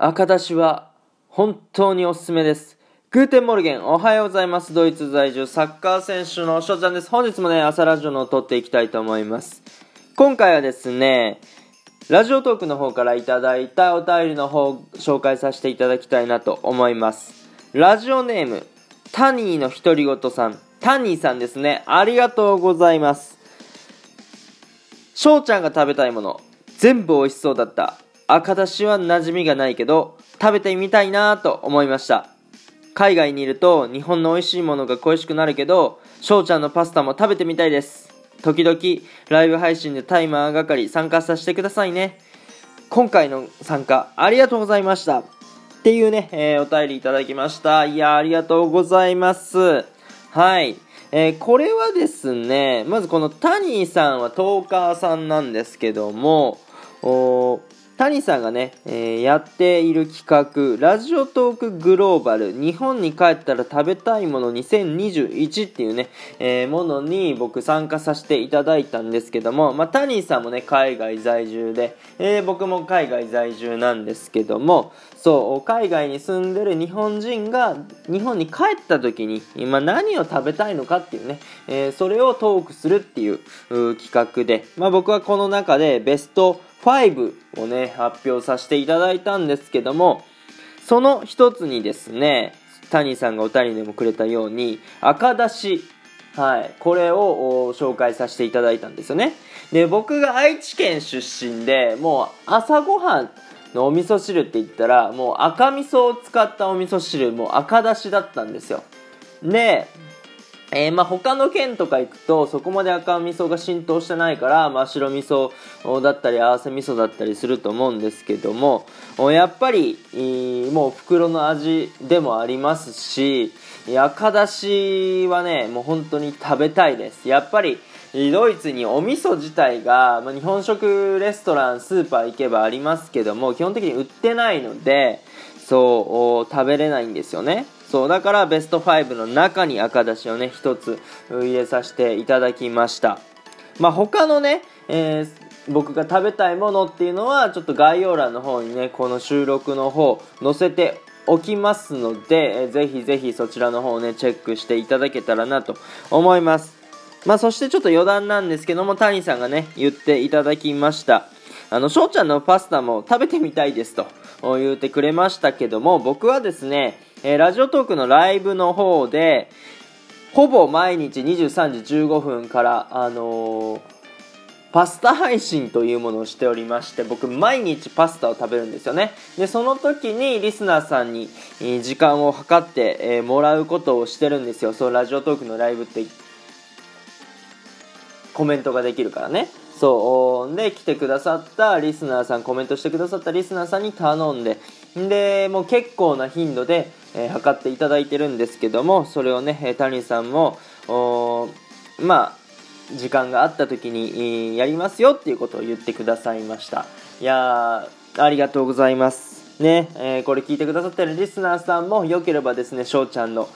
赤だしは本当におすすめです。 Guten Morgen、おはようございます。ドイツ在住サッカー選手の翔ちゃんです。本日もね、朝ラジオのを録っていきたいと思います。今回はですね、ラジオトークの方からいただいたお便りの方を紹介させていただきたいなと思います。ラジオネーム、タニーの独り言さん。タニーさんですね。ありがとうございます。翔ちゃんが食べたいもの、全部美味しそうだった。赤だしは馴染みがないけど、食べてみたいなと思いました。海外にいると日本の美味しいものが恋しくなるけど、翔ちゃんのパスタも食べてみたいです。時々ライブ配信でタイマー係参加させてくださいね。今回の参加ありがとうございました。っていうね、えーお便りいただきました。いや、ありがとうございます。はい。えーこれはですね、まずこのタニーさんはトーカーさんなんですけども、おタニーさんがね、えーやっている企画、ラジオトークグローバル、日本に帰ったら食べたいもの2021っていうね、えーものに僕参加させていただいたんですけども、まあ、タニーさんもね、海外在住で、えー僕も海外在住なんですけども、そう、海外に住んでる日本人が日本に帰った時に今何を食べたいのかっていうね、えそれをトークするっていうう企画で、まあ、僕はこの中でベスト5をね、発表させていただいたんですけども、その一つにですね、谷さんがお便りでもくれたように、赤だし、はい、これを紹介させていただいたんですよね。で、僕が愛知県出身で、もう朝ごはんのお味噌汁って言ったら、もう赤味噌を使ったお味噌汁、もう赤だしだったんですよ。で、えーまあ他の県とか行くとそこまで赤味噌が浸透してないから、まあ、白味噌だったり合わせ味噌だったりすると思うんですけどもやっぱり、もう袋の味でもありますし赤だしはねもう本当に食べたいです。やっぱりドイツにお味噌自体が、まあ、日本食レストランスーパー行けばありますけども基本的に売ってないのでそう食べれないんですよね。そうだからベスト5の中に赤だしをね一つ入れさせていただきました。まあ他のね、えー僕が食べたいものっていうのはちょっと概要欄の方にねこの収録の方載せておきますので、えーぜひぜひそちらの方をねチェックしていただけたらなと思います。まあそしてちょっと余談なんですけども谷さんがね言っていただきました。あの翔ちゃんのパスタも食べてみたいですと言ってくれましたけども僕はですね、えーラジオトークのライブの方でほぼ毎日23時15分からあのーパスタ配信というものをしておりまして僕毎日パスタを食べるんですよね。でその時にリスナーさんに時間を計って、えーもらうことをしてるんですよ。そうラジオトークのライブってコメントができるからね。そうで来てくださったリスナーさんコメントしてくださったリスナーさんに頼んで。でもう結構な頻度で、え測っていただいてるんですけどもそれをね谷さんもおーまあ時間があった時に、やりますよっていうことを言ってくださいました。いやーありがとうございます。ね、えーこれ聞いてくださってるリスナーさんもよければですね翔ちゃんの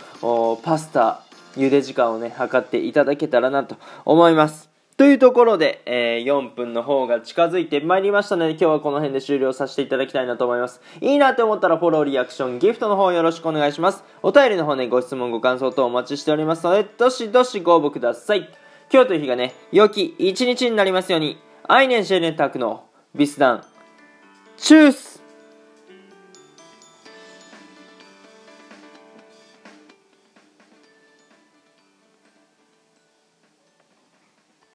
パスタ茹で時間をね測っていただけたらなと思います。というところで、えー4分の方が近づいてまいりましたので今日はこの辺で終了させていただきたいなと思います。いいなと思ったらフォローリアクションギフトの方よろしくお願いします。お便りの方ねご質問ご感想等お待ちしておりますのでどしどしご応募ください。今日という日がね良き一日になりますように。アイネンシェネタクのビスダンチュース